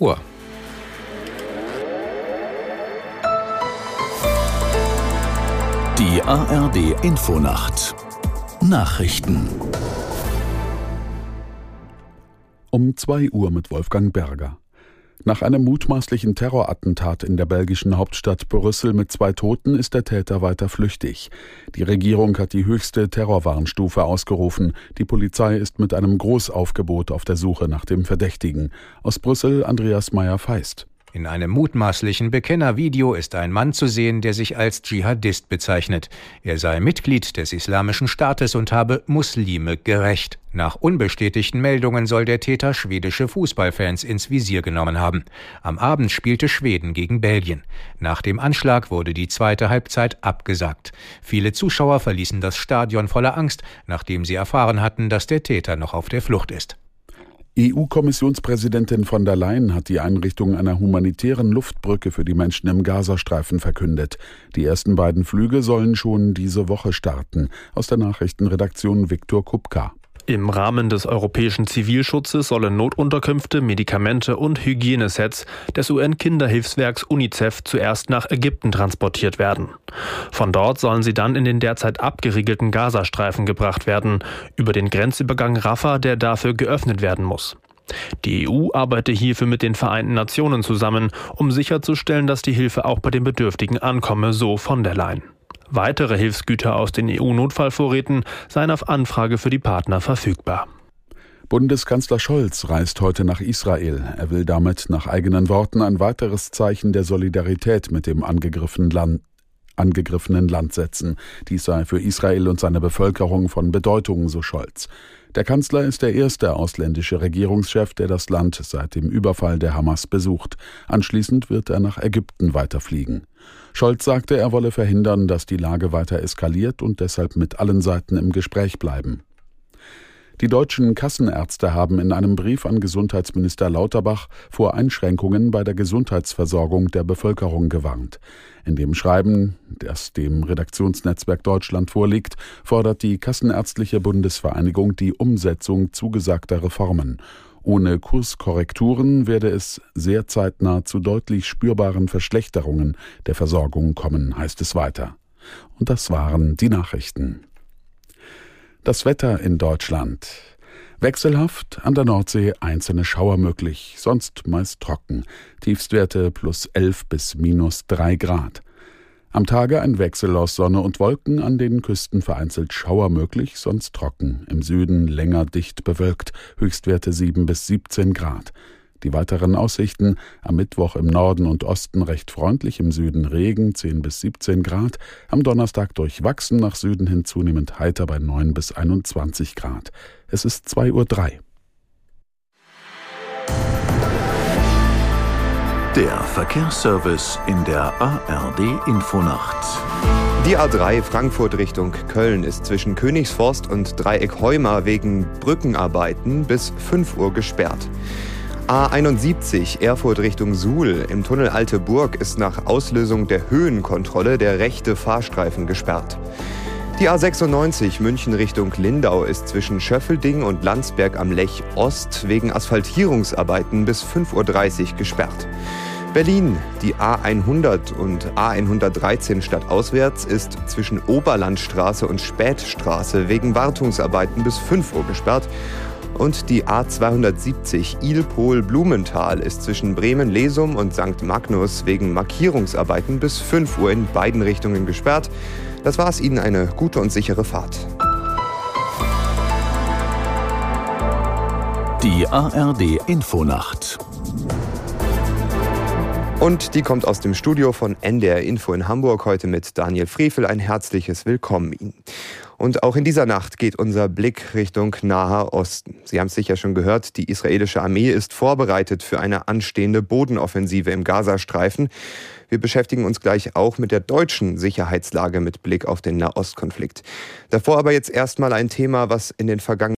Uhr. Die ARD Infonacht Nachrichten um 2 Uhr mit Wolfgang Berger. Nach einem mutmaßlichen Terrorattentat in der belgischen Hauptstadt Brüssel mit zwei Toten ist der Täter weiter flüchtig. Die Regierung hat die höchste Terrorwarnstufe ausgerufen. Die Polizei ist mit einem Großaufgebot auf der Suche nach dem Verdächtigen. Aus Brüssel Andreas Meyer-Feist. In einem mutmaßlichen Bekennervideo ist ein Mann zu sehen, der sich als Dschihadist bezeichnet. Er sei Mitglied des Islamischen Staates und habe Muslime gerecht. Nach unbestätigten Meldungen soll der Täter schwedische Fußballfans ins Visier genommen haben. Am Abend spielte Schweden gegen Belgien. Nach dem Anschlag wurde die zweite Halbzeit abgesagt. Viele Zuschauer verließen das Stadion voller Angst, nachdem sie erfahren hatten, dass der Täter noch auf der Flucht ist. EU-Kommissionspräsidentin von der Leyen hat die Einrichtung einer humanitären Luftbrücke für die Menschen im Gazastreifen verkündet. Die ersten beiden Flüge sollen schon diese Woche starten. Aus der Nachrichtenredaktion Viktor Kupka. Im Rahmen des europäischen Zivilschutzes sollen Notunterkünfte, Medikamente und Hygienesets des UN-Kinderhilfswerks UNICEF zuerst nach Ägypten transportiert werden. Von dort sollen sie dann in den derzeit abgeriegelten Gazastreifen gebracht werden, über den Grenzübergang Rafah, der dafür geöffnet werden muss. Die EU arbeite hierfür mit den Vereinten Nationen zusammen, um sicherzustellen, dass die Hilfe auch bei den Bedürftigen ankomme, so von der Leyen. Weitere Hilfsgüter aus den EU-Notfallvorräten seien auf Anfrage für die Partner verfügbar. Bundeskanzler Scholz reist heute nach Israel. Er will damit nach eigenen Worten ein weiteres Zeichen der Solidarität mit dem angegriffenen Land, angegriffenen Land setzen. Dies sei für Israel und seine Bevölkerung von Bedeutung, so Scholz. Der Kanzler ist der erste ausländische Regierungschef, der das Land seit dem Überfall der Hamas besucht. Anschließend wird er nach Ägypten weiterfliegen. Scholz sagte, er wolle verhindern, dass die Lage weiter eskaliert und deshalb mit allen Seiten im Gespräch bleiben. Die deutschen Kassenärzte haben in einem Brief an Gesundheitsminister Lauterbach vor Einschränkungen bei der Gesundheitsversorgung der Bevölkerung gewarnt. In dem Schreiben, das dem Redaktionsnetzwerk Deutschland vorliegt, fordert die Kassenärztliche Bundesvereinigung die Umsetzung zugesagter Reformen. Ohne Kurskorrekturen werde es sehr zeitnah zu deutlich spürbaren Verschlechterungen der Versorgung kommen, heißt es weiter. Und das waren die Nachrichten. Das Wetter in Deutschland. Wechselhaft, an der Nordsee einzelne Schauer möglich, sonst meist trocken. Tiefstwerte plus 11 bis minus 3 Grad. Am Tage ein Wechsel aus Sonne und Wolken, an den Küsten vereinzelt Schauer möglich, sonst trocken. Im Süden länger dicht bewölkt, Höchstwerte 7 bis 17 Grad. Die weiteren Aussichten am Mittwoch im Norden und Osten recht freundlich, im Süden Regen 10 bis 17 Grad, am Donnerstag durchwachsen nach Süden hin zunehmend heiter bei 9 bis 21 Grad. Es ist 2.03 Uhr. Der Verkehrsservice in der ARD Infonacht. Die A3 Frankfurt Richtung Köln ist zwischen Königsforst und Dreieck Heuma wegen Brückenarbeiten bis 5 Uhr gesperrt. A71 Erfurt Richtung Suhl im Tunnel Alte Burg ist nach Auslösung der Höhenkontrolle der rechte Fahrstreifen gesperrt. Die A96 München Richtung Lindau ist zwischen Schöffelding und Landsberg am Lech Ost wegen Asphaltierungsarbeiten bis 5.30 Uhr gesperrt. Berlin, die A100 und A113 stadtauswärts ist zwischen Oberlandstraße und Spätstraße wegen Wartungsarbeiten bis 5 Uhr gesperrt und die A270 Ilpol-Blumenthal ist zwischen Bremen-Lesum und St. Magnus wegen Markierungsarbeiten bis 5 Uhr in beiden Richtungen gesperrt. Das war es Ihnen eine gute und sichere Fahrt. Die ARD Infonacht. Und die kommt aus dem Studio von NDR Info in Hamburg heute mit Daniel Frevel. Ein herzliches Willkommen Ihnen. Und auch in dieser Nacht geht unser Blick Richtung Naher Osten. Sie haben es sicher schon gehört, die israelische Armee ist vorbereitet für eine anstehende Bodenoffensive im Gazastreifen. Wir beschäftigen uns gleich auch mit der deutschen Sicherheitslage mit Blick auf den Nahostkonflikt. Davor aber jetzt erstmal ein Thema, was in den vergangenen